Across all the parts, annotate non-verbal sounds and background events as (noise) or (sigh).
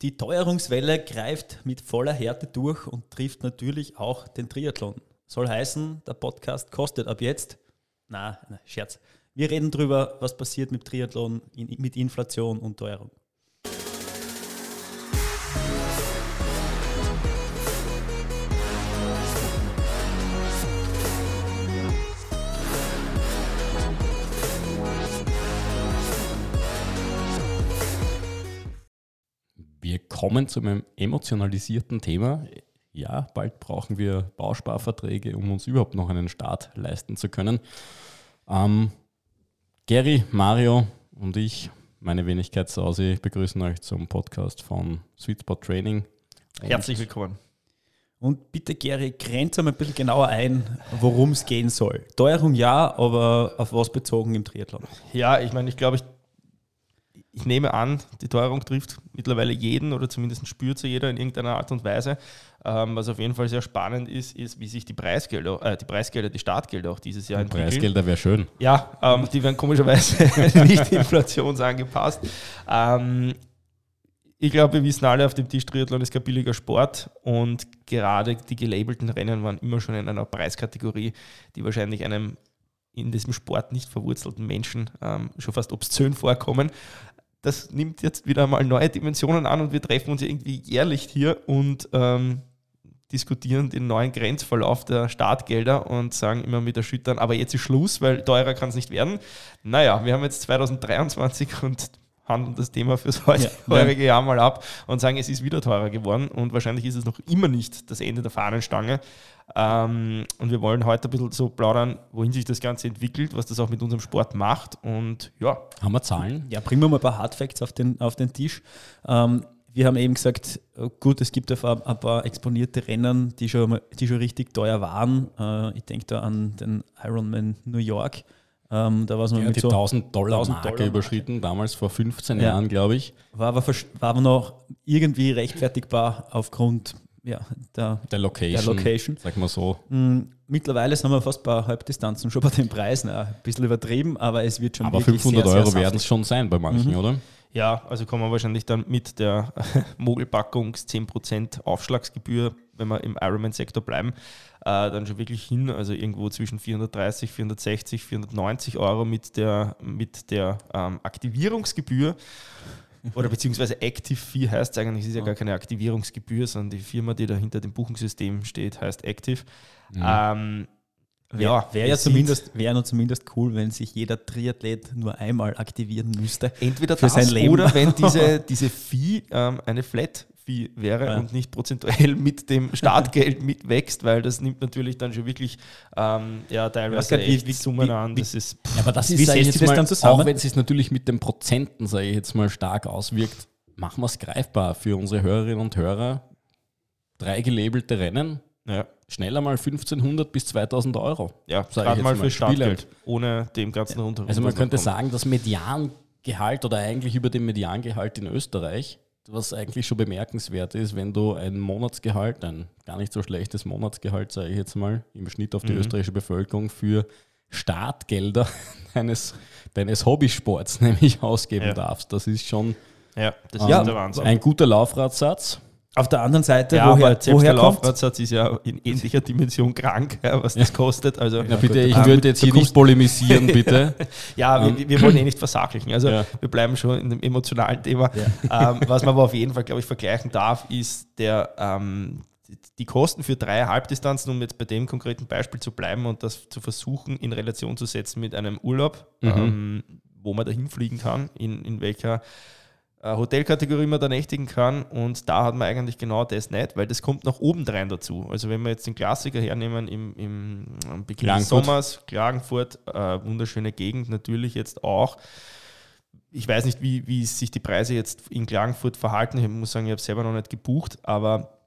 Die Teuerungswelle greift mit voller Härte durch und trifft natürlich auch den Triathlon. Soll heißen, der Podcast kostet ab jetzt. Na, Scherz. Wir reden darüber, was passiert mit Triathlon, mit Inflation und Teuerung. Kommen zu einem emotionalisierten Thema. Ja, bald brauchen wir Bausparverträge, um uns überhaupt noch einen Start leisten zu können. Ähm, Gary, Mario und ich, meine Wenigkeit Sausi, begrüßen euch zum Podcast von Sweet Spot Training. Und Herzlich willkommen. Und bitte, Gary, grenze mal ein bisschen genauer ein, worum es gehen soll. Teuerung ja, aber auf was bezogen im Triathlon? Ja, ich meine, ich glaube, ich ich nehme an, die Teuerung trifft mittlerweile jeden oder zumindest spürt sie jeder in irgendeiner Art und Weise. Ähm, was auf jeden Fall sehr spannend ist, ist, wie sich die Preisgelder, äh, die Preisgelder, die Startgelder auch dieses Jahr entwickeln. Preisgelder wäre schön. Ja, ähm, die werden komischerweise (laughs) nicht inflationsangepasst. Ähm, ich glaube, wir wissen alle, auf dem Tisch Triathlon ist kein billiger Sport und gerade die gelabelten Rennen waren immer schon in einer Preiskategorie, die wahrscheinlich einem in diesem Sport nicht verwurzelten Menschen ähm, schon fast obszön vorkommen das nimmt jetzt wieder mal neue Dimensionen an und wir treffen uns irgendwie jährlich hier und ähm, diskutieren den neuen Grenzverlauf der Startgelder und sagen immer mit erschüttern, aber jetzt ist Schluss, weil teurer kann es nicht werden. Naja, wir haben jetzt 2023 und handeln das Thema fürs (laughs) heurige ja. Jahr mal ab und sagen, es ist wieder teurer geworden und wahrscheinlich ist es noch immer nicht das Ende der Fahnenstange. Ähm, und wir wollen heute ein bisschen so plaudern, wohin sich das Ganze entwickelt, was das auch mit unserem Sport macht. Und ja. Haben wir Zahlen? Ja, bringen wir mal ein paar Hardfacts auf den, auf den Tisch. Ähm, wir haben eben gesagt, oh gut, es gibt ein paar exponierte Rennen, die schon, die schon richtig teuer waren. Äh, ich denke da an den Ironman New York. Ähm, da war es ja, mit die so 1000 Dollar, 1000 Marke Dollar überschritten, damals vor 15 ja. Jahren, glaube ich. War aber, war aber noch irgendwie rechtfertigbar aufgrund ja, der, der Location. Der Location. Sag mal so. Mhm. Mittlerweile sind wir fast bei Halbdistanzen schon bei den Preisen. Ein bisschen übertrieben, aber es wird schon Aber 500 sehr, Euro werden es schon sein bei manchen, mhm. oder? Ja, also kommen wir wahrscheinlich dann mit der (laughs) Mogelpackungs 10% Aufschlagsgebühr, wenn wir im Ironman-Sektor bleiben, äh, dann schon wirklich hin. Also irgendwo zwischen 430, 460, 490 Euro mit der, mit der ähm, Aktivierungsgebühr. Oder beziehungsweise Active Fee heißt es eigentlich, es ist ja gar keine Aktivierungsgebühr, sondern die Firma, die da hinter dem Buchungssystem steht, heißt Active. Mhm. Ähm, ja, wäre ja zumindest, wär nur zumindest cool, wenn sich jeder Triathlet nur einmal aktivieren müsste. Entweder für das sein Leben. oder wenn (laughs) diese, diese Fee ähm, eine Flat Fee wäre ja. und nicht prozentuell (laughs) mit dem Startgeld mitwächst, weil das nimmt natürlich dann schon wirklich ähm, ja, teilweise wie, wie, Summen an. Das ist, ja, aber das ist, wie setzt das dann zusammen? Auch wenn es sich natürlich mit den Prozenten, sage ich jetzt mal, stark auswirkt, machen wir es greifbar für unsere Hörerinnen und Hörer. Drei gelabelte Rennen, ja. schneller mal 1500 bis 2000 Euro. Ja, gerade mal für Startgeld, ohne dem ganzen ja. rundherum. Also man könnte kommt. sagen, das Mediangehalt oder eigentlich über dem Mediangehalt in Österreich was eigentlich schon bemerkenswert ist, wenn du ein Monatsgehalt, ein gar nicht so schlechtes Monatsgehalt, sage ich jetzt mal, im Schnitt auf die mhm. österreichische Bevölkerung für Startgelder (laughs) deines, deines Hobbysports (laughs) nämlich ausgeben ja. darfst. Das ist schon ja, das ist ähm, ein guter Laufradsatz. Auf der anderen Seite, ja, woher, aber woher der Laufradsatz ist ja in ähnlicher Dimension krank, ja, was das kostet. Also, ja, bitte, ich würde jetzt hier nicht polemisieren, bitte. (laughs) ja, wir, ähm. wir, wollen eh nicht versachlichen. Also ja. wir bleiben schon in dem emotionalen Thema. Ähm, was man aber auf jeden Fall, glaube ich, vergleichen darf, ist der, ähm, die Kosten für drei Halbdistanzen, um jetzt bei dem konkreten Beispiel zu bleiben und das zu versuchen, in Relation zu setzen mit einem Urlaub, mhm. ähm, wo man dahin fliegen kann, in, in welcher Hotelkategorie man da nächtigen kann und da hat man eigentlich genau das nicht, weil das kommt nach oben rein dazu. Also wenn wir jetzt den Klassiker hernehmen im, im Beginn Klagenfurt. des Sommers, Klagenfurt, äh, wunderschöne Gegend natürlich jetzt auch. Ich weiß nicht, wie, wie sich die Preise jetzt in Klagenfurt verhalten. Ich muss sagen, ich habe selber noch nicht gebucht, aber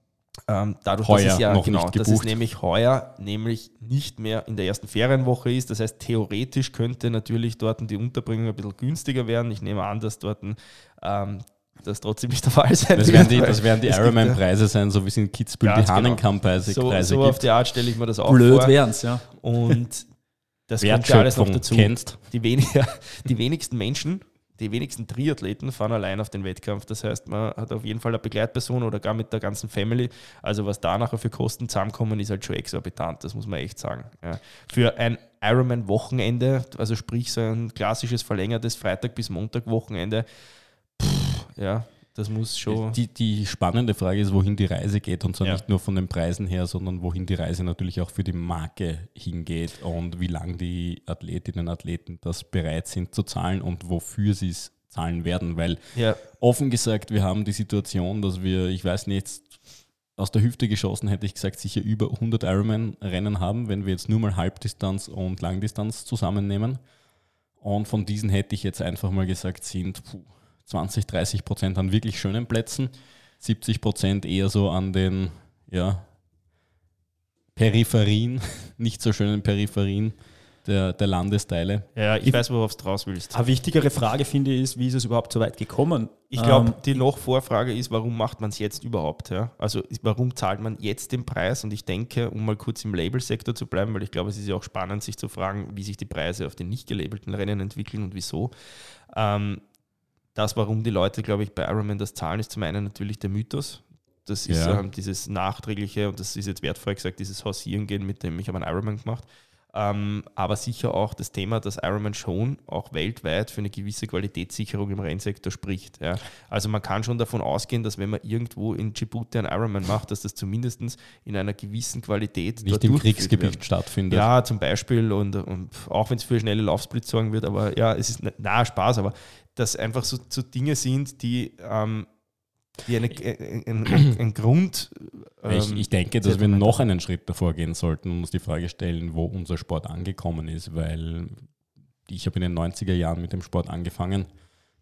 ähm, dadurch, heuer dass es ja genau, dass es nämlich heuer nämlich nicht mehr in der ersten Ferienwoche ist. Das heißt, theoretisch könnte natürlich dort die Unterbringung ein bisschen günstiger werden. Ich nehme an, dass dort ähm, das trotzdem nicht der Fall sein das wird. Werden die, das werden die Ironman-Preise sein, so wie es in Kitzbühel die Hahnenkamm-Preise genau. so, so auf die Art stelle ich mir das auch Blöd vor. Blöd es, ja. Und (laughs) das kommt ja alles noch dazu. Kennst. Die, weniger, (laughs) die wenigsten Menschen die wenigsten Triathleten fahren allein auf den Wettkampf. Das heißt, man hat auf jeden Fall eine Begleitperson oder gar mit der ganzen Family. Also was da nachher für Kosten zusammenkommen, ist halt schon exorbitant, das muss man echt sagen. Ja. Für ein Ironman-Wochenende, also sprich so ein klassisches verlängertes Freitag bis Montag-Wochenende, ja, das muss schon. Die, die spannende Frage ist, wohin die Reise geht und zwar ja. nicht nur von den Preisen her, sondern wohin die Reise natürlich auch für die Marke hingeht und wie lange die Athletinnen und Athleten das bereit sind zu zahlen und wofür sie es zahlen werden. Weil ja. offen gesagt, wir haben die Situation, dass wir, ich weiß nicht, aus der Hüfte geschossen hätte ich gesagt, sicher über 100 Ironman-Rennen haben, wenn wir jetzt nur mal Halbdistanz und Langdistanz zusammennehmen. Und von diesen hätte ich jetzt einfach mal gesagt, sind puh, 20, 30 Prozent an wirklich schönen Plätzen, 70 Prozent eher so an den ja, Peripherien, (laughs) nicht so schönen Peripherien der, der Landesteile. Ja, ich, ich weiß, worauf du raus willst. Eine wichtigere Frage finde ich ist, wie ist es überhaupt so weit gekommen? Ich glaube, ähm, die noch Vorfrage ist, warum macht man es jetzt überhaupt? Ja? Also warum zahlt man jetzt den Preis? Und ich denke, um mal kurz im Labelsektor zu bleiben, weil ich glaube, es ist ja auch spannend, sich zu fragen, wie sich die Preise auf den nicht gelabelten Rennen entwickeln und wieso. Ähm, das, warum die Leute, glaube ich, bei Ironman das zahlen, ist zum einen natürlich der Mythos. Das ist ja. ähm, dieses nachträgliche, und das ist jetzt wertvoll gesagt, dieses Hausieren gehen, mit dem ich habe einen Ironman gemacht. Ähm, aber sicher auch das Thema, dass Ironman schon auch weltweit für eine gewisse Qualitätssicherung im Rennsektor spricht. Ja. Also man kann schon davon ausgehen, dass wenn man irgendwo in Djibouti einen Ironman macht, dass das zumindest in einer gewissen Qualität nicht im Kriegsgebiet wird. stattfindet. Ja, zum Beispiel und, und auch wenn es für schnelle Laufsplit sorgen wird, aber ja, es ist nahe Spaß, aber das einfach so, so Dinge sind, die, ähm, die eine, ein, ein, ein Grund. Ähm, ich, ich, denke, dass wir noch einen Schritt davor gehen sollten und uns die Frage stellen, wo unser Sport angekommen ist, weil ich habe in den 90er Jahren mit dem Sport angefangen.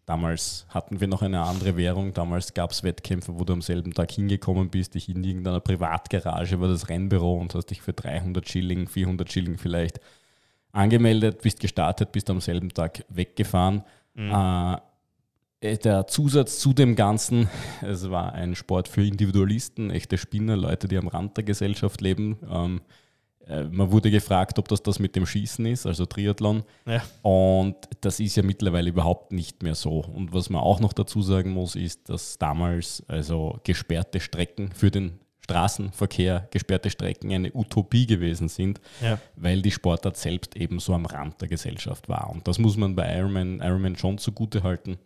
Damals hatten wir noch eine andere Währung. Damals gab es Wettkämpfe, wo du am selben Tag hingekommen bist, dich in irgendeiner Privatgarage war das Rennbüro und hast dich für 300 Schilling, 400 Schilling vielleicht angemeldet, bist gestartet, bist am selben Tag weggefahren. Mhm. Äh, äh, der Zusatz zu dem Ganzen, (laughs) es war ein Sport für Individualisten, echte Spinner, Leute, die am Rand der Gesellschaft leben. Ähm, äh, man wurde gefragt, ob das das mit dem Schießen ist, also Triathlon. Ja. Und das ist ja mittlerweile überhaupt nicht mehr so. Und was man auch noch dazu sagen muss, ist, dass damals also gesperrte Strecken für den Straßenverkehr, gesperrte Strecken eine Utopie gewesen sind, ja. weil die Sportart selbst eben so am Rand der Gesellschaft war. Und das muss man bei Ironman, Ironman schon zugute halten.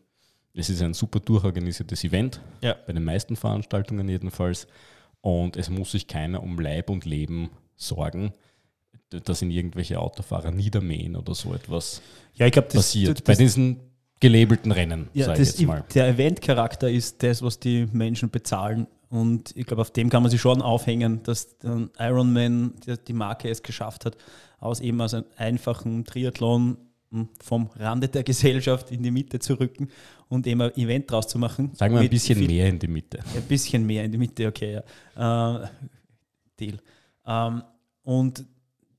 Es ist ein super durchorganisiertes Event, ja. bei den meisten Veranstaltungen jedenfalls. Und es muss sich keiner um Leib und Leben sorgen, dass in irgendwelche Autofahrer niedermähen oder so etwas ja, ich glaub, das, passiert. Das, das, bei diesen gelabelten Rennen, ja, sage ich jetzt mal. Der Eventcharakter ist das, was die Menschen bezahlen und ich glaube, auf dem kann man sich schon aufhängen, dass Ironman die Marke es geschafft hat, aus eben aus einem einfachen Triathlon hm, vom Rande der Gesellschaft in die Mitte zu rücken und eben ein Event draus zu machen. Sagen wir ein bisschen viel, mehr in die Mitte. Ein bisschen mehr in die Mitte, okay, ja. Äh, Deal. Ähm, und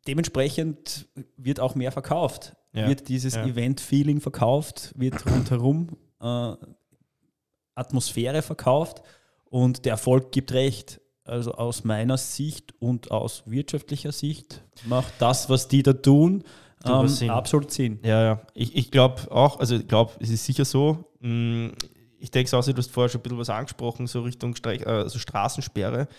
dementsprechend wird auch mehr verkauft. Ja. Wird dieses ja. Event-Feeling verkauft, wird rundherum äh, Atmosphäre verkauft und der Erfolg gibt recht. Also aus meiner Sicht und aus wirtschaftlicher Sicht macht das, was die da tun, ähm, Sinn. absolut Sinn. Ja, ja. Ich, ich glaube auch, also ich glaube, es ist sicher so. Mm, ich denke es auch, du hast vorher schon ein bisschen was angesprochen, so Richtung Streich, also Straßensperre.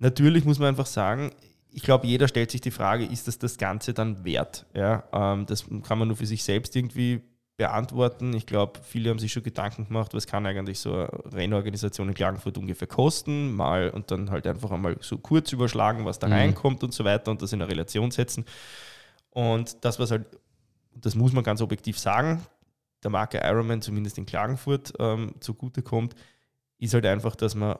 Natürlich muss man einfach sagen, ich glaube, jeder stellt sich die Frage, ist das das Ganze dann wert? Ja, ähm, das kann man nur für sich selbst irgendwie beantworten. Ich glaube, viele haben sich schon Gedanken gemacht, was kann eigentlich so eine Rennorganisation in Klagenfurt ungefähr kosten, mal und dann halt einfach einmal so kurz überschlagen, was da mhm. reinkommt und so weiter und das in eine Relation setzen. Und das, was halt, das muss man ganz objektiv sagen, der Marke Ironman zumindest in Klagenfurt ähm, zugutekommt, ist halt einfach, dass man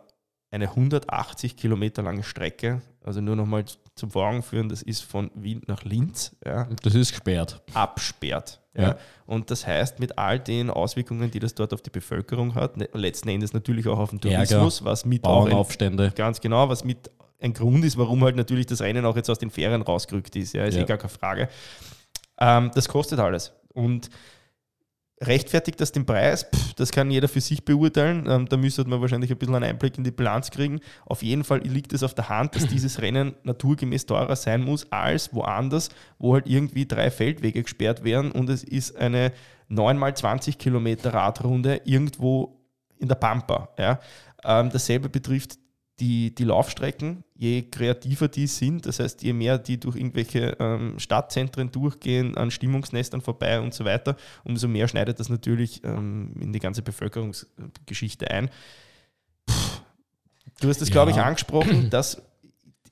eine 180 Kilometer lange Strecke, also nur nochmal zum Vor führen, das ist von Wien nach Linz. Ja, das ist gesperrt. Absperrt. Ja. ja. Und das heißt, mit all den Auswirkungen, die das dort auf die Bevölkerung hat, ne, letzten Endes natürlich auch auf den Tourismus, Ärger, was mit Bauernaufstände. Ein, ganz genau, was mit ein Grund ist, warum halt natürlich das Rennen auch jetzt aus den Ferien rausgerückt ist. Ja, ist eh ja. eh gar keine Frage. Ähm, das kostet alles. Und rechtfertigt das den Preis? Pff, das kann jeder für sich beurteilen. Ähm, da müsste man wahrscheinlich ein bisschen einen Einblick in die Bilanz kriegen. Auf jeden Fall liegt es auf der Hand, dass (clears throat) dieses Rennen naturgemäß teurer sein muss als woanders, wo halt irgendwie drei Feldwege gesperrt werden und es ist eine 9 mal 20 Kilometer Radrunde irgendwo in der Pampa. Ja. Ähm, dasselbe betrifft die, die Laufstrecken, je kreativer die sind, das heißt, je mehr die durch irgendwelche ähm, Stadtzentren durchgehen, an Stimmungsnestern vorbei und so weiter, umso mehr schneidet das natürlich ähm, in die ganze Bevölkerungsgeschichte ein. Puh. Du hast das, ja. glaube ich, angesprochen, (clears throat) dass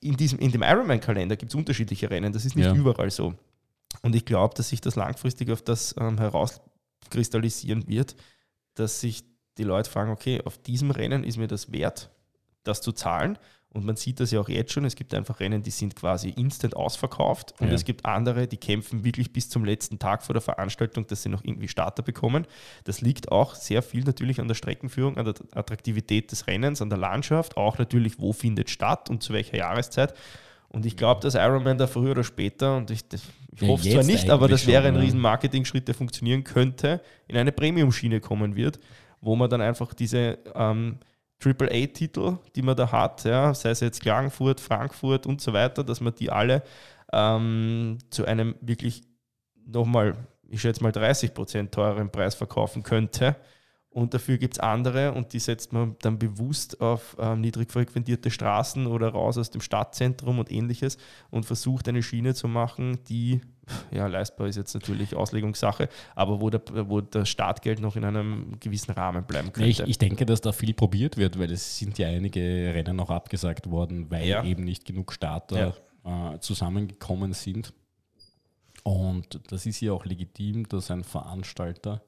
in, diesem, in dem Ironman-Kalender gibt es unterschiedliche Rennen, das ist nicht ja. überall so. Und ich glaube, dass sich das langfristig auf das ähm, herauskristallisieren wird, dass sich die Leute fragen, okay, auf diesem Rennen ist mir das wert, das zu zahlen. Und man sieht das ja auch jetzt schon. Es gibt einfach Rennen, die sind quasi instant ausverkauft. Und ja. es gibt andere, die kämpfen wirklich bis zum letzten Tag vor der Veranstaltung, dass sie noch irgendwie Starter bekommen. Das liegt auch sehr viel natürlich an der Streckenführung, an der Attraktivität des Rennens, an der Landschaft, auch natürlich, wo findet statt und zu welcher Jahreszeit. Und ich glaube, dass Ironman da früher oder später, und ich, ich ja, hoffe es zwar nicht, aber das wäre ein riesen Marketing-Schritt, der funktionieren könnte, in eine Premium-Schiene kommen wird, wo man dann einfach diese ähm, AAA-Titel, die man da hat, ja, sei es jetzt Klagenfurt, Frankfurt und so weiter, dass man die alle ähm, zu einem wirklich nochmal, ich schätze mal 30 Prozent teureren Preis verkaufen könnte. Und dafür gibt es andere und die setzt man dann bewusst auf ähm, niedrig frequentierte Straßen oder raus aus dem Stadtzentrum und ähnliches und versucht eine Schiene zu machen, die, ja, leistbar ist jetzt natürlich Auslegungssache, aber wo, der, wo das Startgeld noch in einem gewissen Rahmen bleiben könnte. Ich, ich denke, dass da viel probiert wird, weil es sind ja einige Rennen auch abgesagt worden, weil ja. eben nicht genug Starter ja. äh, zusammengekommen sind. Und das ist ja auch legitim, dass ein Veranstalter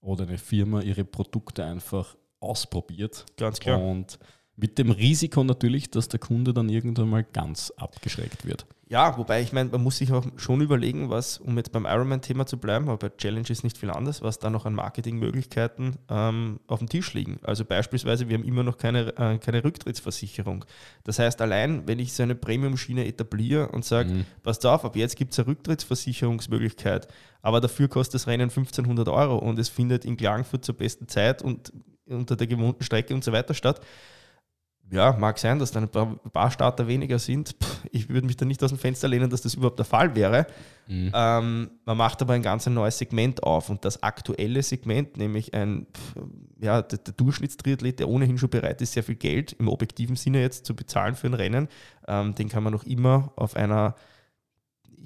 oder eine Firma ihre Produkte einfach ausprobiert. Ganz klar. Und mit dem Risiko natürlich, dass der Kunde dann irgendwann mal ganz abgeschreckt wird. Ja, wobei ich meine, man muss sich auch schon überlegen, was, um jetzt beim Ironman-Thema zu bleiben, aber bei Challenge ist nicht viel anders, was da noch an Marketingmöglichkeiten ähm, auf dem Tisch liegen. Also beispielsweise, wir haben immer noch keine, äh, keine Rücktrittsversicherung. Das heißt, allein, wenn ich so eine Premium-Schiene etabliere und sage, mhm. passt auf, ab jetzt gibt es eine Rücktrittsversicherungsmöglichkeit, aber dafür kostet das Rennen 1500 Euro und es findet in Klagenfurt zur besten Zeit und unter der gewohnten Strecke und so weiter statt, ja, mag sein, dass da ein paar, ein paar Starter weniger sind. Ich würde mich da nicht aus dem Fenster lehnen, dass das überhaupt der Fall wäre. Mhm. Ähm, man macht aber ein ganz neues Segment auf und das aktuelle Segment, nämlich ein, ja, der, der Durchschnittstriathlet, der ohnehin schon bereit ist, sehr viel Geld im objektiven Sinne jetzt zu bezahlen für ein Rennen, ähm, den kann man noch immer auf einer,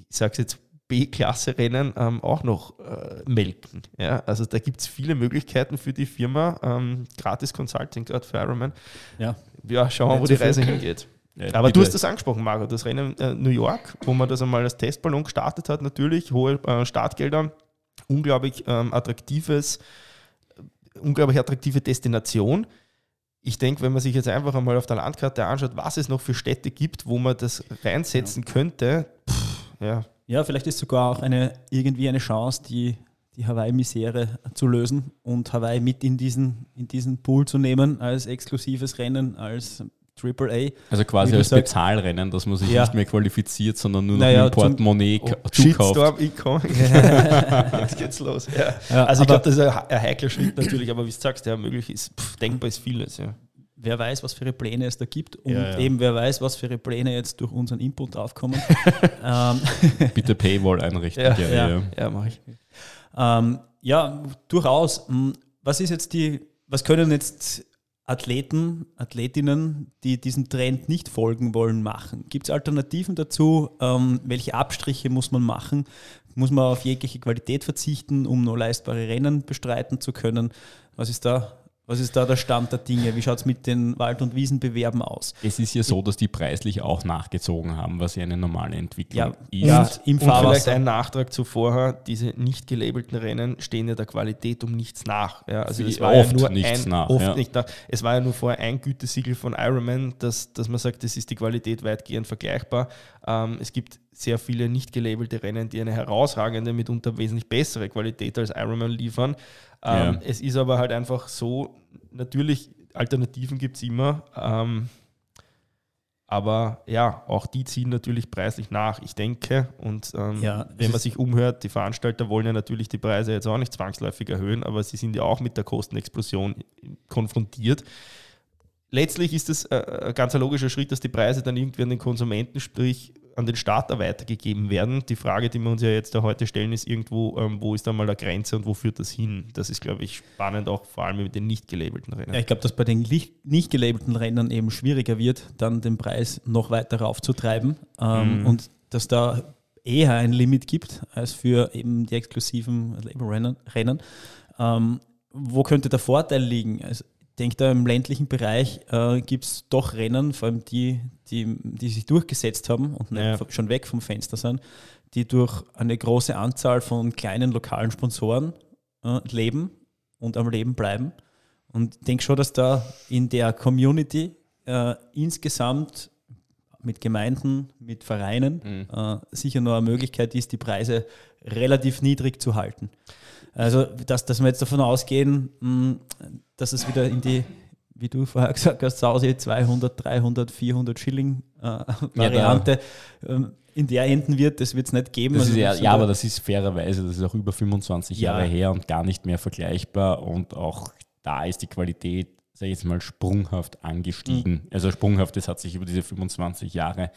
ich sage es jetzt B-Klasse-Rennen ähm, auch noch äh, melken. Ja? Also da gibt es viele Möglichkeiten für die Firma. Ähm, gratis Consulting gerade für Ironman. Ja, ja schauen wir, wo die Reise hingeht. Ja, Aber du hast das angesprochen, Mario, das Rennen äh, New York, wo man das einmal als Testballon gestartet hat, natürlich, hohe äh, Startgelder, unglaublich ähm, attraktives, unglaublich attraktive Destination. Ich denke, wenn man sich jetzt einfach einmal auf der Landkarte anschaut, was es noch für Städte gibt, wo man das reinsetzen ja. könnte, pff, ja, ja, vielleicht ist sogar auch eine, irgendwie eine Chance, die, die Hawaii-Misere zu lösen und Hawaii mit in diesen, in diesen Pool zu nehmen als exklusives Rennen, als AAA. Also quasi als sagst, Bezahlrennen, dass man sich ja. nicht mehr qualifiziert, sondern nur noch naja, mit Portemonnaie oh, zukauft. Shitstorm incoming. (laughs) Jetzt geht's los. Ja. Ja, also ich glaube, das ist ein, ein heikler Schritt natürlich, aber wie du sagst, ja, möglich ist, pff, denkbar ist vieles. Ja wer weiß, was für Pläne es da gibt und ja, ja. eben wer weiß, was für Pläne jetzt durch unseren Input aufkommen. (laughs) ähm. Bitte Paywall einrichten. Ja, gerne, ja, ja. ja mache ich. Ähm, ja, durchaus. Hm, was ist jetzt die, was können jetzt Athleten, Athletinnen, die diesem Trend nicht folgen wollen, machen? Gibt es Alternativen dazu? Ähm, welche Abstriche muss man machen? Muss man auf jegliche Qualität verzichten, um nur leistbare Rennen bestreiten zu können? Was ist da was ist da der Stand der Dinge? Wie schaut es mit den Wald- und Wiesenbewerben aus? Es ist ja so, dass die preislich auch nachgezogen haben, was ja eine normale Entwicklung ja, ist. Ja, im und vielleicht ein Nachtrag zuvor, diese nicht gelabelten Rennen stehen ja der Qualität um nichts nach. Ja, also es war oft ja nur nichts ein, nach. Oft ja. nicht nach. Es war ja nur vorher ein Gütesiegel von Ironman, dass, dass man sagt, das ist die Qualität weitgehend vergleichbar. Ähm, es gibt sehr viele nicht gelabelte Rennen, die eine herausragende, mitunter wesentlich bessere Qualität als Ironman liefern. Ähm, ja. Es ist aber halt einfach so, natürlich, Alternativen gibt es immer, ähm, Aber ja, auch die ziehen natürlich preislich nach. Ich denke, und ähm, ja, wenn man sich umhört, die Veranstalter wollen ja natürlich die Preise jetzt auch nicht zwangsläufig erhöhen, aber sie sind ja auch mit der Kostenexplosion konfrontiert. Letztlich ist es äh, ein ganz logischer Schritt, dass die Preise dann irgendwie an den Konsumenten, sprich an den Starter weitergegeben werden. Die Frage, die wir uns ja jetzt da heute stellen, ist irgendwo, ähm, wo ist da mal der Grenze und wo führt das hin? Das ist, glaube ich, spannend, auch vor allem mit den nicht gelabelten Rennen. Ja, ich glaube, dass bei den nicht gelabelten Rennen eben schwieriger wird, dann den Preis noch weiter raufzutreiben ähm, mhm. und dass da eher ein Limit gibt als für eben die exklusiven Labelrennen. Ähm, wo könnte der Vorteil liegen? Also denke, da im ländlichen Bereich äh, gibt es doch Rennen, vor allem die, die, die sich durchgesetzt haben und ja. schon weg vom Fenster sind, die durch eine große Anzahl von kleinen lokalen Sponsoren äh, leben und am Leben bleiben. Und ich denke schon, dass da in der Community äh, insgesamt mit Gemeinden, mit Vereinen mhm. Äh, sicher noch eine Möglichkeit ist, die Preise relativ niedrig zu halten. Also, dass, dass wir jetzt davon ausgehen, hm, dass es wieder in die, wie du vorher gesagt hast, Sausi 200, 300, 400 Schilling äh, Variante ja, ähm, in der enden wird, das wird es nicht geben. Also ja, ja, aber das ist fairerweise, das ist auch über 25 ja. Jahre her und gar nicht mehr vergleichbar und auch da ist die Qualität, sage ich jetzt mal, sprunghaft angestiegen. Mhm. Also sprunghaft, das hat sich über diese 25 Jahre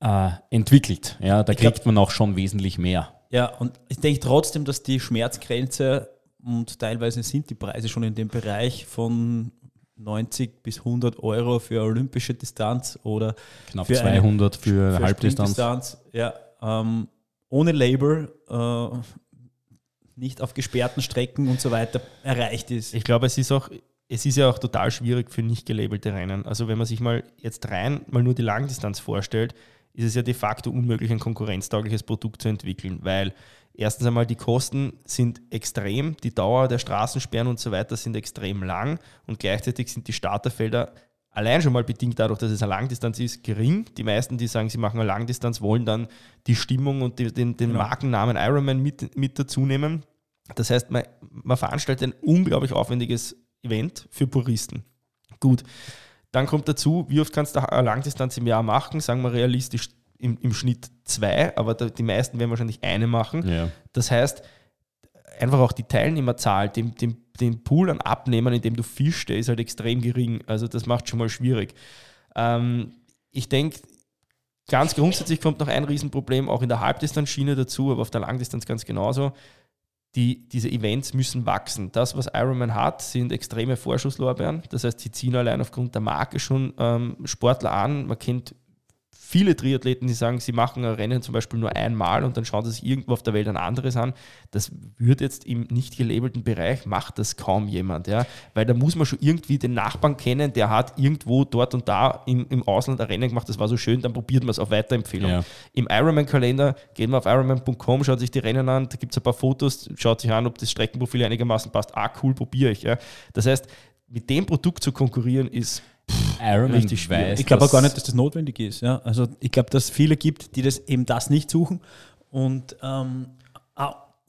äh, entwickelt. Ja, da ich kriegt glaub, man auch schon wesentlich mehr. Ja, und ich denke trotzdem, dass die Schmerzgrenze und teilweise sind die Preise schon in dem Bereich von 90 bis 100 Euro für olympische Distanz oder knapp für 200 eine, für, für Halbdistanz. Ja, ähm, ohne Label, äh, nicht auf gesperrten Strecken und so weiter erreicht ist. Ich glaube, es ist auch es ist ja auch total schwierig für nicht gelabelte Rennen. Also wenn man sich mal jetzt rein mal nur die Langdistanz vorstellt, ist es ja de facto unmöglich, ein konkurrenztaugliches Produkt zu entwickeln, weil erstens einmal die Kosten sind extrem, die Dauer der Straßensperren und so weiter sind extrem lang und gleichzeitig sind die Starterfelder allein schon mal bedingt dadurch, dass es eine Langdistanz ist, gering. Die meisten, die sagen, sie machen eine Langdistanz, wollen dann die Stimmung und die, den, den genau. Markennamen Ironman mit, mit dazu nehmen. Das heißt, man, man veranstaltet ein unglaublich aufwendiges Event für Puristen. Gut, dann kommt dazu, wie oft kannst du eine Langdistanz im Jahr machen? Sagen wir realistisch im, im Schnitt zwei, aber die meisten werden wahrscheinlich eine machen. Ja. Das heißt, einfach auch die Teilnehmerzahl, den, den, den Pool an Abnehmern, in dem du fischst, der ist halt extrem gering. Also das macht schon mal schwierig. Ähm, ich denke, ganz grundsätzlich kommt noch ein Riesenproblem auch in der Halbdistanzschiene dazu, aber auf der Langdistanz ganz genauso die, diese Events müssen wachsen. Das, was Ironman hat, sind extreme Vorschusslorbeeren. Das heißt, sie ziehen allein aufgrund der Marke schon ähm, Sportler an. Man kennt viele Triathleten, die sagen, sie machen ein Rennen zum Beispiel nur einmal und dann schauen sie sich irgendwo auf der Welt ein anderes an. Das wird jetzt im nicht gelabelten Bereich, macht das kaum jemand. Ja? Weil da muss man schon irgendwie den Nachbarn kennen, der hat irgendwo dort und da im, im Ausland ein Rennen gemacht, das war so schön, dann probiert man es auf Weiterempfehlung. Ja. Im Ironman-Kalender geht man auf ironman.com, schaut sich die Rennen an, da gibt es ein paar Fotos, schaut sich an, ob das Streckenprofil einigermaßen passt. Ah, cool, probiere ich. Ja? Das heißt, mit dem Produkt zu konkurrieren ist Ironman richtig schwer. Ich glaube auch gar nicht, dass das notwendig ist. Ja? Also ich glaube, dass es viele gibt, die das eben das nicht suchen und ähm,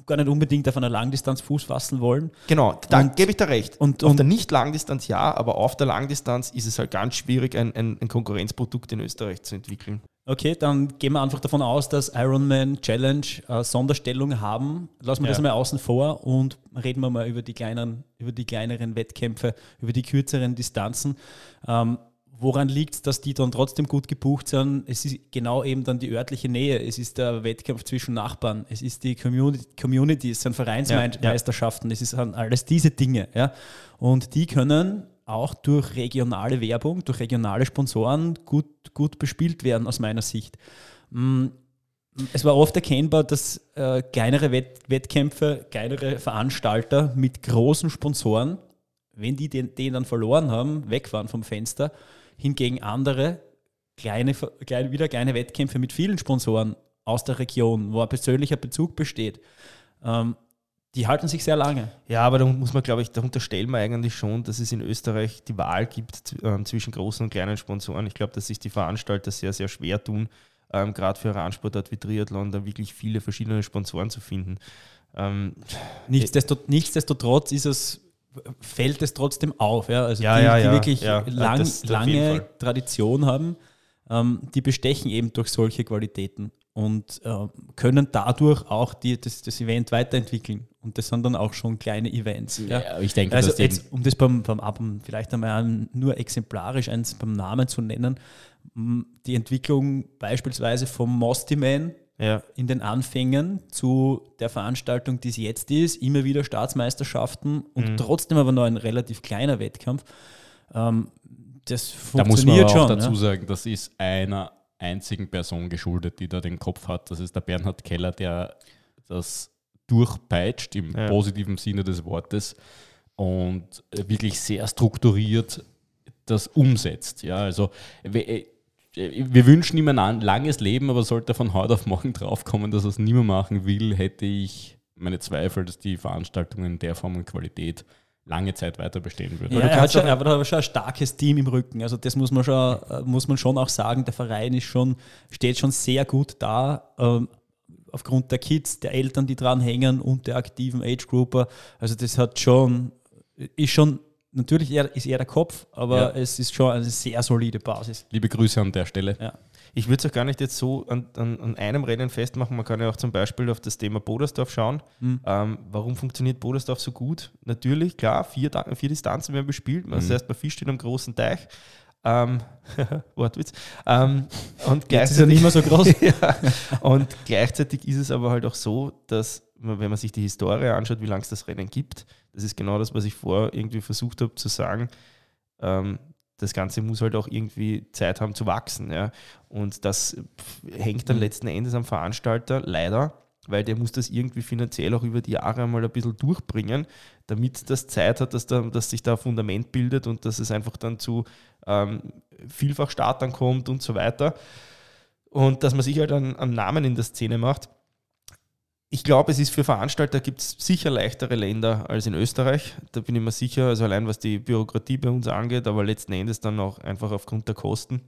gar nicht unbedingt auf einer Langdistanz Fuß fassen wollen. Genau, da gebe ich da recht. Und, und auf der Nicht-Langdistanz ja, aber auf der Langdistanz ist es halt ganz schwierig, ein, ein, ein Konkurrenzprodukt in Österreich zu entwickeln. Okay, dann gehen wir einfach davon aus, dass Ironman Challenge äh, Sonderstellung haben. Lassen wir ja. das mal außen vor und reden wir mal über die, kleinen, über die kleineren Wettkämpfe, über die kürzeren Distanzen. Ähm, woran liegt es, dass die dann trotzdem gut gebucht sind? Es ist genau eben dann die örtliche Nähe. Es ist der Wettkampf zwischen Nachbarn. Es ist die Community, Community es sind Vereinsmeisterschaften. Ja, ja. Es ist alles diese Dinge. Ja? Und die können auch durch regionale Werbung, durch regionale Sponsoren gut, gut bespielt werden, aus meiner Sicht. Mm, es war oft erkennbar, dass äh, kleinere Wett Wettkämpfe, kleinere Veranstalter mit großen Sponsoren, wenn die den, den dann verloren haben, weg waren vom Fenster, hingegen andere kleine, kleine, wieder kleine Wettkämpfe mit vielen Sponsoren aus der Region, wo ein persönlicher Bezug besteht, ähm, die halten sich sehr lange. Ja, aber da muss man, glaube ich, da unterstellen wir eigentlich schon, dass es in Österreich die Wahl gibt äh, zwischen großen und kleinen Sponsoren. Ich glaube, dass sich die Veranstalter sehr, sehr schwer tun, ähm, gerade für eine Randsportart wie Triathlon, da wirklich viele verschiedene Sponsoren zu finden. Ähm, Nichtsdestot, nichtsdestotrotz ist es, fällt es trotzdem auf. Ja? Also ja, die, ja, die wirklich lang, das, lange Tradition haben ähm, die bestechen eben durch solche Qualitäten und äh, können dadurch auch die, das, das Event weiterentwickeln. Und das sind dann auch schon kleine Events. Ja. Ja, ich denke, Also dass jetzt, um das beim, beim Abend vielleicht einmal nur exemplarisch eins beim Namen zu nennen, die Entwicklung beispielsweise vom Mosty Man Ja. in den Anfängen zu der Veranstaltung, die es jetzt ist, immer wieder Staatsmeisterschaften und Mhm. trotzdem aber noch ein relativ kleiner Wettkampf. Ähm, das Da muss man funktioniert aber auch schon. dazu ja. sagen, das ist einer einzigen Person geschuldet, die da den Kopf hat. Das ist der Bernhard Keller, der das durchpeitscht im Ja. positiven Sinne des Wortes und wirklich sehr strukturiert das umsetzt. Ja, also äh, wir wünschen ihm ein an- langes Leben, aber sollte er von heute auf morgen draufkommen, dass er es nicht mehr machen will, hätte ich meine Zweifel, dass die Veranstaltung in der Form und Qualität lange Zeit weiter bestehen würde. Ja, er hat schon, aber er hat schon ein starkes Team im Rücken. Also das muss man schon, äh, muss man schon auch sagen. Der Verein ist schon, steht schon sehr gut da. Ähm, aufgrund der Kids, der Eltern, die dran hängen und der aktiven Age-Grouper. Also das hat schon, ist schon, natürlich eher, ist eher der Kopf, aber Ja. es ist schon eine sehr solide Basis. Liebe Grüße an der Stelle. Ja. Ich würde es auch gar nicht jetzt so an, an, an einem Rennen festmachen. Man kann ja auch zum Beispiel auf das Thema Bodersdorf schauen. Mhm. Ähm, warum funktioniert Bodersdorf so gut? Natürlich, klar, vier, vier Distanzen werden bespielt. Das heißt, bei Fisch steht am großen Teich. Ähm, (laughs) Wortwitz. Ähm, und Jetzt ist er gleichzeitig, nicht mehr so groß. (laughs) ja, und gleichzeitig ist es aber halt auch so, dass, man- wenn man sich die Historie anschaut, wie lange es das Rennen gibt, das ist genau das, was ich vorher irgendwie versucht habe zu sagen. Ähm, das Ganze muss halt auch irgendwie Zeit haben zu wachsen. Ja. Und das hängt dann Mhm. letzten Endes am Veranstalter, leider, weil der muss das irgendwie finanziell auch über die Jahre mal ein bisschen durchbringen, damit das Zeit hat, dass, da, dass sich da ein Fundament bildet und dass es einfach dann zu ähm, vielfach Startern kommt und so weiter. Und dass man sich halt einen, einen Namen in der Szene macht. Ich glaube, es ist für Veranstalter gibt es sicher leichtere Länder als in Österreich. Da bin ich mir sicher, also allein was die Bürokratie bei uns angeht, aber letzten Endes dann auch einfach aufgrund der Kosten.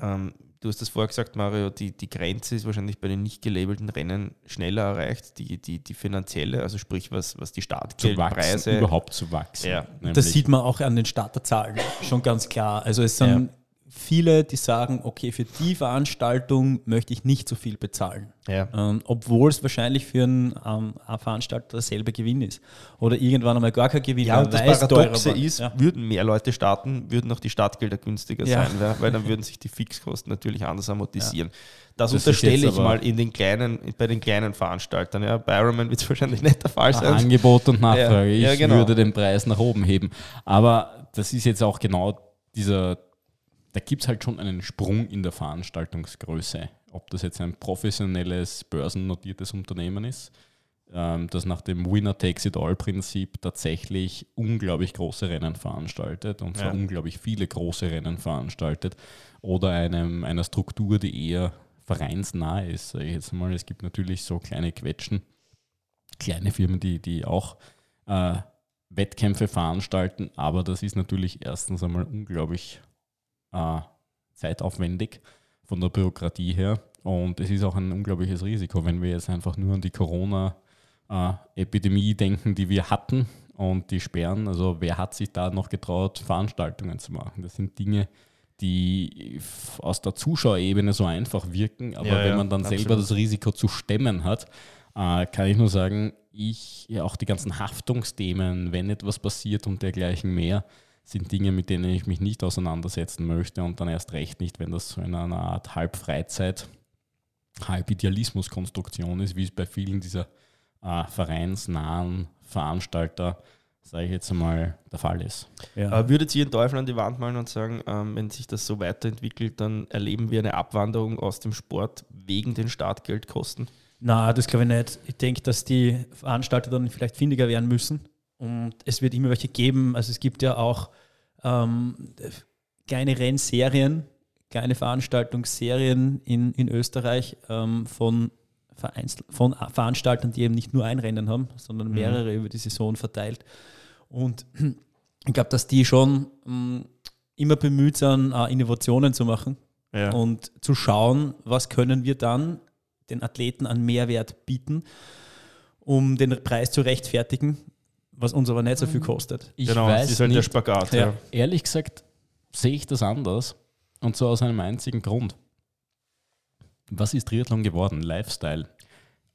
Ähm, du hast das vorher gesagt, Mario, die, die Grenze ist wahrscheinlich bei den nicht gelabelten Rennen schneller erreicht. Die, die, die finanzielle, also sprich, was, was die Startgeldpreise. überhaupt zu wachsen. Ja. Das sieht man auch an den Starterzahlen schon ganz klar. Also es sind viele, die sagen, okay, für die Veranstaltung möchte ich nicht so viel bezahlen. Ja. Ähm, obwohl es wahrscheinlich für einen, ähm, Veranstalter derselbe Gewinn ist. Oder irgendwann einmal gar kein Gewinn, Ja, und das Paradoxe ist, Ja. würden mehr Leute starten, würden auch die Startgelder günstiger Ja. sein, weil, weil dann würden sich die Fixkosten natürlich anders amortisieren. Das, Das unterstelle ich mal in den kleinen, bei den kleinen Veranstaltern. Ja. Bei Ironman wird es wahrscheinlich nicht der Fall sein. Angebot und Nachfrage. Ich genau. würde den Preis nach oben heben. Aber das ist jetzt auch genau dieser, da gibt es halt schon einen Sprung in der Veranstaltungsgröße. Ob das jetzt ein professionelles, börsennotiertes Unternehmen ist, ähm, das nach dem Winner-Takes-it-all-Prinzip tatsächlich unglaublich große Rennen veranstaltet und zwar Ja. unglaublich viele große Rennen veranstaltet oder einem, einer Struktur, die eher vereinsnah ist. Sag ich jetzt mal, es gibt natürlich so kleine Quetschen, kleine Firmen, die, die auch äh, Wettkämpfe veranstalten, aber das ist natürlich erstens einmal unglaublich äh, zeitaufwendig von der Bürokratie her und es ist auch ein unglaubliches Risiko, wenn wir jetzt einfach nur an die Corona-Epidemie denken, die wir hatten und die Sperren. Also wer hat sich da noch getraut, Veranstaltungen zu machen? Das sind Dinge, die aus der Zuschauerebene so einfach wirken, aber Ja, wenn ja, man dann selber absolut. das Risiko zu stemmen hat, äh, kann ich nur sagen, ich, ja, auch die ganzen Haftungsthemen, wenn etwas passiert und dergleichen mehr, sind Dinge, mit denen ich mich nicht auseinandersetzen möchte und dann erst recht nicht, wenn das so in einer Art Halbfreizeit, Halbidealismus-Konstruktion ist, wie es bei vielen dieser äh, vereinsnahen Veranstalter, sage ich jetzt einmal, der Fall ist. Ja. Würdet ihr den Teufel an die Wand malen und sagen, ähm, wenn sich das so weiterentwickelt, dann erleben wir eine Abwanderung aus dem Sport wegen den Startgeldkosten? Na, das glaube ich nicht. Ich denke, dass die Veranstalter dann vielleicht findiger werden müssen. Und es wird immer welche geben. Also es gibt ja auch ähm, kleine Rennserien, kleine Veranstaltungsserien in, in Österreich ähm, von, Vereins von Veranstaltern, die eben nicht nur ein Rennen haben, sondern mehrere über die Saison verteilt. Und (clears throat) ich glaube, dass die schon mh, immer bemüht sind, äh, Innovationen zu machen Ja. und zu schauen, was können wir dann den Athleten an Mehrwert bieten, um den Preis zu rechtfertigen, was uns aber nicht so viel kostet. Ich genau, das weiß ist halt der nicht, Spagat. Ja. Ja. ehrlich gesagt, sehe ich das anders. Und zwar aus einem einzigen Grund. Was ist Triathlon geworden? Lifestyle.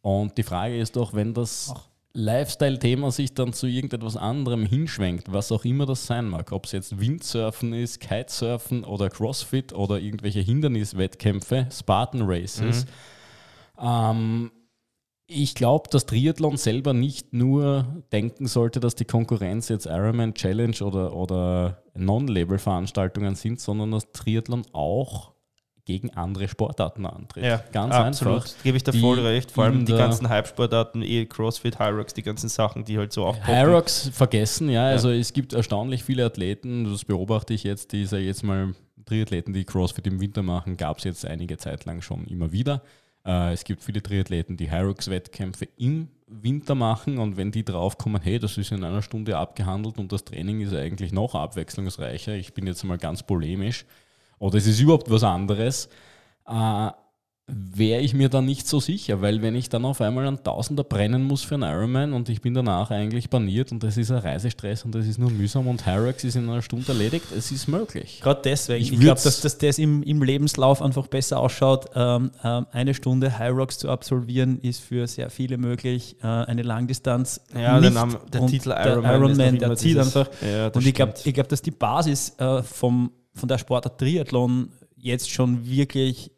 Und die Frage ist doch, wenn das Lifestyle-Thema sich dann zu irgendetwas anderem hinschwenkt, was auch immer das sein mag, ob es jetzt Windsurfen ist, Kitesurfen oder Crossfit oder irgendwelche Hinderniswettkämpfe, Spartan Races, mhm. ähm, ich glaube, dass Triathlon selber nicht nur denken sollte, dass die Konkurrenz jetzt Ironman Challenge oder, oder Non-Label-Veranstaltungen sind, sondern dass Triathlon auch gegen andere Sportarten antritt. Ja, ganz absolut. einfach. Gebe ich da voll recht. Vor allem die ganzen Hype-Sportarten, eh CrossFit, Hyrox, die ganzen Sachen, die halt so aufpoppen. Hyrox vergessen, ja. Also es gibt erstaunlich viele Athleten, das beobachte ich jetzt, die, sage jetzt mal, Triathleten, die CrossFit im Winter machen, gab es jetzt einige Zeit lang schon immer wieder. Äh, es gibt viele Triathleten, die Hyrox-Wettkämpfe im Winter machen und wenn die draufkommen, hey, das ist in einer Stunde abgehandelt und das Training ist eigentlich noch abwechslungsreicher, ich bin jetzt mal ganz polemisch, oder es ist überhaupt was anderes, äh, wäre ich mir dann nicht so sicher, weil wenn ich dann auf einmal einen Tausender brennen muss für einen Ironman und ich bin danach eigentlich baniert und das ist ein Reisestress und das ist nur mühsam und Hyrax ist in einer Stunde erledigt, es ist möglich. Gerade deswegen, ich, ich glaube, dass, dass das im, im Lebenslauf einfach besser ausschaut. Ähm, ähm, eine Stunde Hyrax zu absolvieren ist für sehr viele möglich. Äh, eine Langdistanz ja, nicht. Der, Name, der Titel Ironman, der, Ironman, der zieht dieses, einfach. Ja, und ich glaube, ich glaub, dass die Basis äh, vom, von der Sportart Triathlon jetzt schon wirklich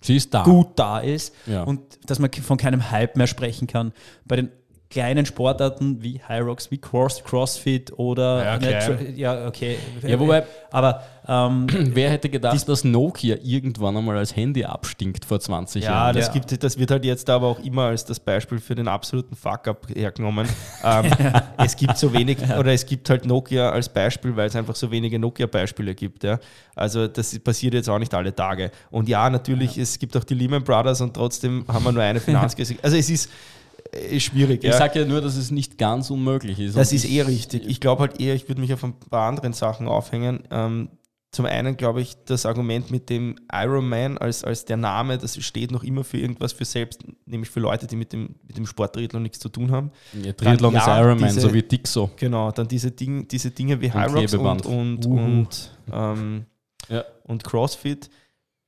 Sie ist da. gut da ist ja. und dass man von keinem Hype mehr sprechen kann. Bei den kleinen Sportarten wie High Rocks, wie Cross, CrossFit oder ja, ja okay. Ja, wobei, aber ähm, (clears throat) wer hätte gedacht, dass Nokia irgendwann einmal als Handy abstinkt vor 20 ja, Jahren? Das ja, gibt, das wird halt jetzt aber auch immer als das Beispiel für den absoluten Fuck-up hergenommen. (laughs) ähm, es gibt so wenig, oder es gibt halt Nokia als Beispiel, weil es einfach so wenige Nokia-Beispiele gibt. Ja. Also das passiert jetzt auch nicht alle Tage. Und ja, natürlich, es gibt auch die Lehman Brothers und trotzdem haben wir nur eine (laughs) Finanzkrise. Also es ist ist äh, schwierig. Ich ja. sage ja nur, dass es nicht ganz unmöglich ist. Das ist eh richtig. Ich glaube halt eher, ich würde mich auf ein paar anderen Sachen aufhängen. Ähm, zum einen glaube ich, das Argument mit dem Ironman als, als der Name, das steht noch immer für irgendwas für selbst, nämlich für Leute, die mit dem, mit dem Sport Triathlon nichts zu tun haben. Ja, Triathlon dann, ist ja, Ironman, diese, so wie Dixo. Genau, dann diese, Ding, diese Dinge wie High Rocks und, und, uh. und, ähm, ja. und CrossFit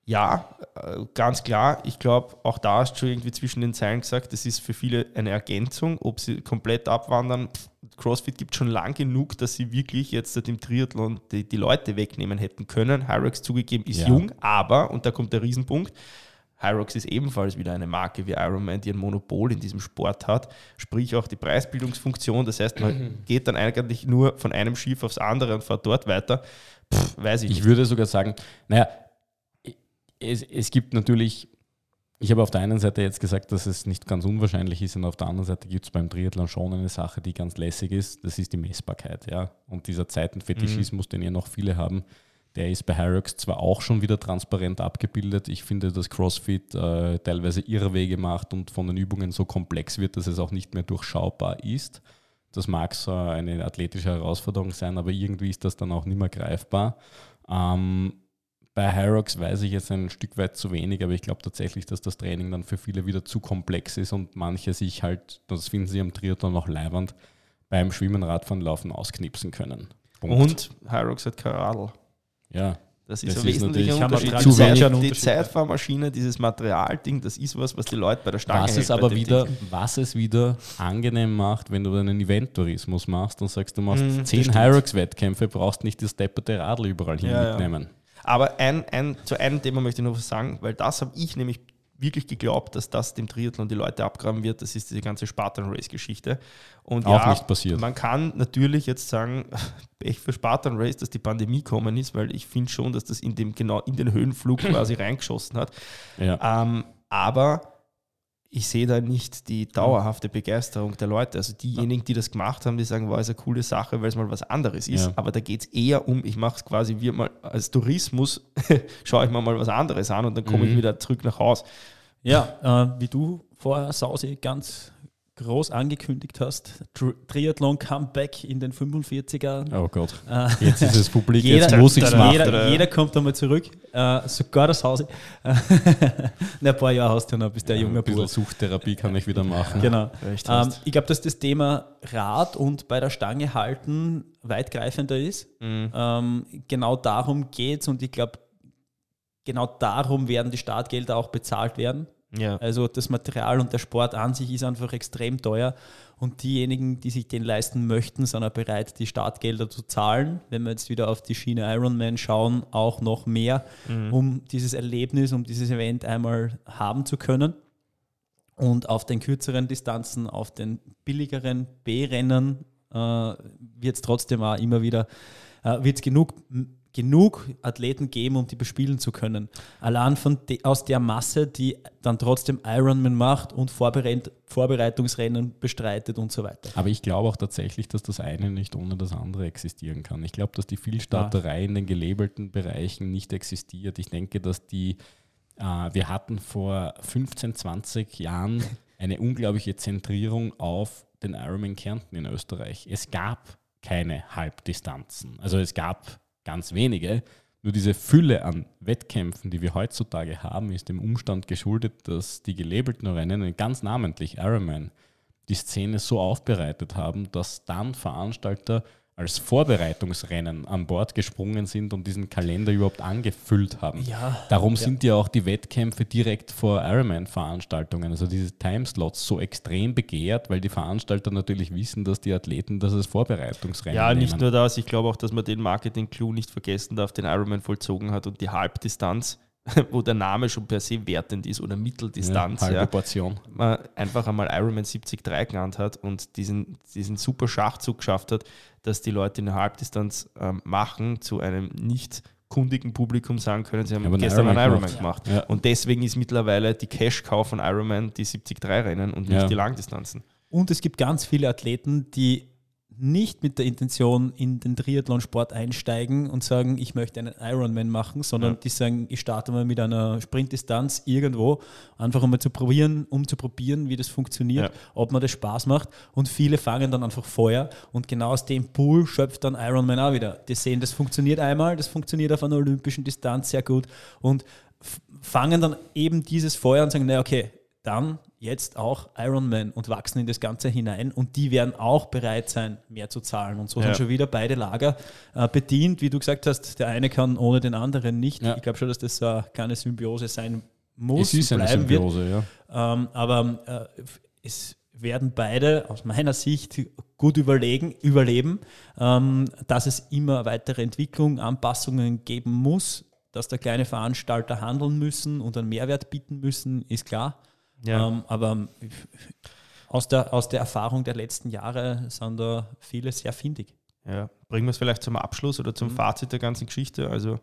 ja, äh, ganz klar. Ich glaube, auch da hast du schon irgendwie zwischen den Zeilen gesagt, das ist für viele eine Ergänzung. Ob sie komplett abwandern, CrossFit gibt schon lang genug, dass sie wirklich jetzt seit dem Triathlon die, die Leute wegnehmen hätten können. Hyrox zugegeben ist ja. jung, aber, und da kommt der Riesenpunkt, Hyrox ist ebenfalls wieder eine Marke wie Ironman, die ein Monopol in diesem Sport hat, sprich auch die Preisbildungsfunktion. Das heißt, man (clears throat) geht dann eigentlich nur von einem Schiff aufs andere und fährt dort weiter. Pff, weiß ich, ich nicht. würde sogar sagen, naja, es, es gibt natürlich, ich habe auf der einen Seite jetzt gesagt, dass es nicht ganz unwahrscheinlich ist und auf der anderen Seite gibt es beim Triathlon schon eine Sache, die ganz lässig ist, das ist die Messbarkeit. Ja? Und dieser Zeitenfetischismus, mhm. den ja noch viele haben, der ist bei Hyrox zwar auch schon wieder transparent abgebildet. Ich finde, dass CrossFit äh, teilweise Irrwege macht und von den Übungen so komplex wird, dass es auch nicht mehr durchschaubar ist. Das mag so eine athletische Herausforderung sein, aber irgendwie ist das dann auch nicht mehr greifbar. Ähm, bei Hyrox weiß ich jetzt ein Stück weit zu wenig, aber ich glaube tatsächlich, dass das Training dann für viele wieder zu komplex ist und manche sich halt, das finden sie am Triathlon noch leibernd, beim Schwimmen, Radfahren, Laufen ausknipsen können. Punkt. Und Hyrox hat kein Radl. Ja. Das ist das ein wesentlicher Unterschied. Zu Zeit, die Zeitfahrmaschine, dieses Materialding, das ist was, was die Leute bei der Stange was es aber wieder, Was es wieder angenehm macht, wenn du einen Eventtourismus machst und sagst, du machst mm, zehn Hyrox-Wettkämpfe, brauchst nicht das depperte Radl überall hin ja, mitnehmen. Ja. Aber ein, ein, zu einem Thema möchte ich noch was sagen, weil das habe ich nämlich wirklich geglaubt, dass das dem Triathlon die Leute abgraben wird. Das ist diese ganze Spartan Race Geschichte. Und auch ja, nicht passiert. Man kann natürlich jetzt sagen, (laughs) Pech für Spartan Race, dass die Pandemie kommen ist, weil ich finde schon, dass das in dem genau in den Höhenflug (clears throat) quasi reingeschossen hat. Ja. Ähm, aber ich sehe da nicht die dauerhafte Begeisterung der Leute. Also diejenigen, die das gemacht haben, die sagen, war es eine coole Sache, weil es mal was anderes ist. Ja. Aber da geht es eher um, ich mache es quasi wie mal als Tourismus, (laughs) schaue ich mir mal was anderes an und dann komme mhm. ich wieder zurück nach Haus. Ja, äh, wie du vorher, Sausi, ganz groß angekündigt hast, Triathlon Comeback in den 45er. Oh Gott, äh, jetzt ist es publik, (laughs) jeder, jetzt muss ich es machen. Jeder, jeder, kommt einmal zurück, äh, sogar das Haus. (laughs) ein paar Jahre hast du noch, bis der ja, junge Ein bisschen Suchtherapie kann ich wieder machen. Genau. Ähm, ich glaube, dass das Thema Rad und bei der Stange halten weitgreifender ist. Mhm. Ähm, genau darum geht es und ich glaube, genau darum werden die Startgelder auch bezahlt werden. Ja. Also das Material und der Sport an sich ist einfach extrem teuer und diejenigen, die sich den leisten möchten, sind auch bereit, die Startgelder zu zahlen. Wenn wir jetzt wieder auf die Schiene Ironman schauen, auch noch mehr, mhm. um dieses Erlebnis, um dieses Event einmal haben zu können. Und auf den kürzeren Distanzen, auf den billigeren B-Rennen äh, wird es trotzdem auch immer wieder, äh, wird genug genug Athleten geben, um die bespielen zu können. Allein von de, aus der Masse, die dann trotzdem Ironman macht und Vorbereit Vorbereitungsrennen bestreitet und so weiter. Aber ich glaube auch tatsächlich, dass das eine nicht ohne das andere existieren kann. Ich glaube, dass die Vielstarterei ja. in den gelabelten Bereichen nicht existiert. Ich denke, dass die, äh, wir hatten vor 15, 20 Jahren (laughs) eine unglaubliche Zentrierung auf den Ironman Kärnten in Österreich. Es gab keine Halbdistanzen. Also es gab ganz wenige. Nur diese Fülle an Wettkämpfen, die wir heutzutage haben, ist dem Umstand geschuldet, dass die gelabelten Rennen, ganz namentlich Ironman, die Szene so aufbereitet haben, dass dann Veranstalter als Vorbereitungsrennen an Bord gesprungen sind und diesen Kalender überhaupt angefüllt haben. Ja, Darum ja. sind ja auch die Wettkämpfe direkt vor Ironman-Veranstaltungen, also diese Timeslots, so extrem begehrt, weil die Veranstalter natürlich wissen, dass die Athleten das als Vorbereitungsrennen Ja, nicht nur das, ich glaube auch, dass man den Marketing-Clou nicht vergessen darf, den Ironman vollzogen hat und die Halbdistanz (laughs) wo der Name schon per se wertend ist oder Mitteldistanz. Ja, halbe ja, Portion. Man einfach einmal Ironman 73 genannt hat und diesen, diesen super Schachzug geschafft hat, dass die Leute in der Halbdistanz ähm, machen zu einem nicht kundigen Publikum sagen können, sie haben ja, gestern einen Ironman, Ironman gemacht. Ja. Und deswegen ist mittlerweile die Cash-Cow von Ironman die 73-Rennen und nicht die Langdistanzen. Und es gibt ganz viele Athleten, die nicht mit der Intention in den Triathlonsport einsteigen und sagen, ich möchte einen Ironman machen, sondern ja. die sagen, ich starte mal mit einer Sprintdistanz irgendwo, einfach einmal zu probieren, um zu probieren, wie das funktioniert, ja. ob man das Spaß macht. Und viele fangen dann einfach Feuer und genau aus dem Pool schöpft dann Ironman auch wieder. Die sehen, das funktioniert einmal, das funktioniert auf einer olympischen Distanz sehr gut und fangen dann eben dieses Feuer und sagen, naja, okay, dann jetzt auch Ironman und wachsen in das Ganze hinein und die werden auch bereit sein, mehr zu zahlen. Und so ja. sind schon wieder beide Lager äh, bedient. Wie du gesagt hast, der eine kann ohne den anderen nicht. Ja. Ich glaube schon, dass das äh, keine Symbiose sein muss. Es ist eine Symbiose, wird. ja. Ähm, aber äh, es werden beide aus meiner Sicht gut überlegen, überleben, ähm, dass es immer weitere Entwicklung, Anpassungen geben muss, dass da kleine Veranstalter handeln müssen und einen Mehrwert bieten müssen, ist klar. Ja. Ähm, aber aus der, aus der Erfahrung der letzten Jahre sind da viele sehr findig. Ja, bringen wir es vielleicht zum Abschluss oder zum mhm. Fazit der ganzen Geschichte. Also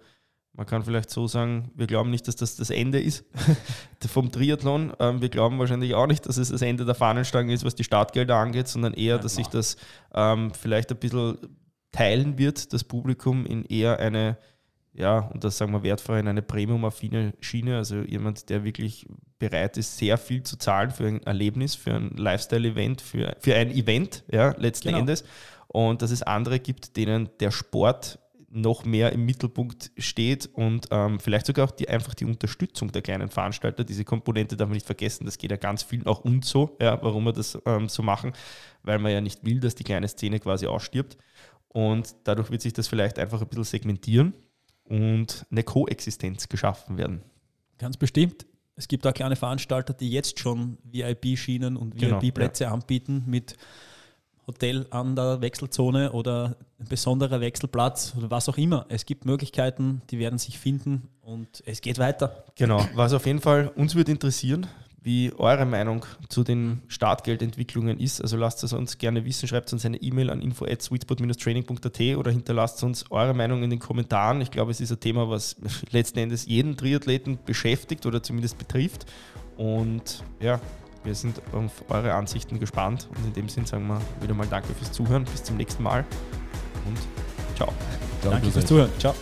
man kann vielleicht so sagen, wir glauben nicht, dass das das Ende ist (laughs) vom Triathlon. Ähm, wir glauben wahrscheinlich auch nicht, dass es das Ende der Fahnenstange ist, was die Startgelder angeht, sondern eher, ja, dass sich das ähm, vielleicht ein bisschen teilen wird, das Publikum in eher eine ja, und das sagen wir wertvoll in eine premium-affine Schiene, also jemand, der wirklich bereit ist, sehr viel zu zahlen für ein Erlebnis, für ein Lifestyle-Event, für, für ein Event, ja, letzten genau. Endes. Und dass es andere gibt, denen der Sport noch mehr im Mittelpunkt steht und ähm, vielleicht sogar auch die, einfach die Unterstützung der kleinen Veranstalter. Diese Komponente darf man nicht vergessen, das geht ja ganz viel auch uns so, ja, warum wir das ähm, so machen, weil man ja nicht will, dass die kleine Szene quasi ausstirbt. Und dadurch wird sich das vielleicht einfach ein bisschen segmentieren und eine Koexistenz geschaffen werden. Ganz bestimmt. Es gibt auch kleine Veranstalter, die jetzt schon VIP-Schienen und VIP-Plätze genau, ja. anbieten mit Hotel an der Wechselzone oder ein besonderer Wechselplatz oder was auch immer. Es gibt Möglichkeiten, die werden sich finden und es geht weiter. Genau, was auf jeden Fall uns würde interessieren, wie eure Meinung zu den Startgeldentwicklungen ist. Also lasst es uns gerne wissen, schreibt uns eine E-Mail an info at sweetspot-training.at oder hinterlasst uns eure Meinung in den Kommentaren. Ich glaube, es ist ein Thema, was (laughs) letzten Endes jeden Triathleten beschäftigt oder zumindest betrifft. Und ja, wir sind auf eure Ansichten gespannt. Und in dem Sinn sagen wir wieder mal Danke fürs Zuhören. Bis zum nächsten Mal und ciao. Danke fürs Zuhören. Ciao.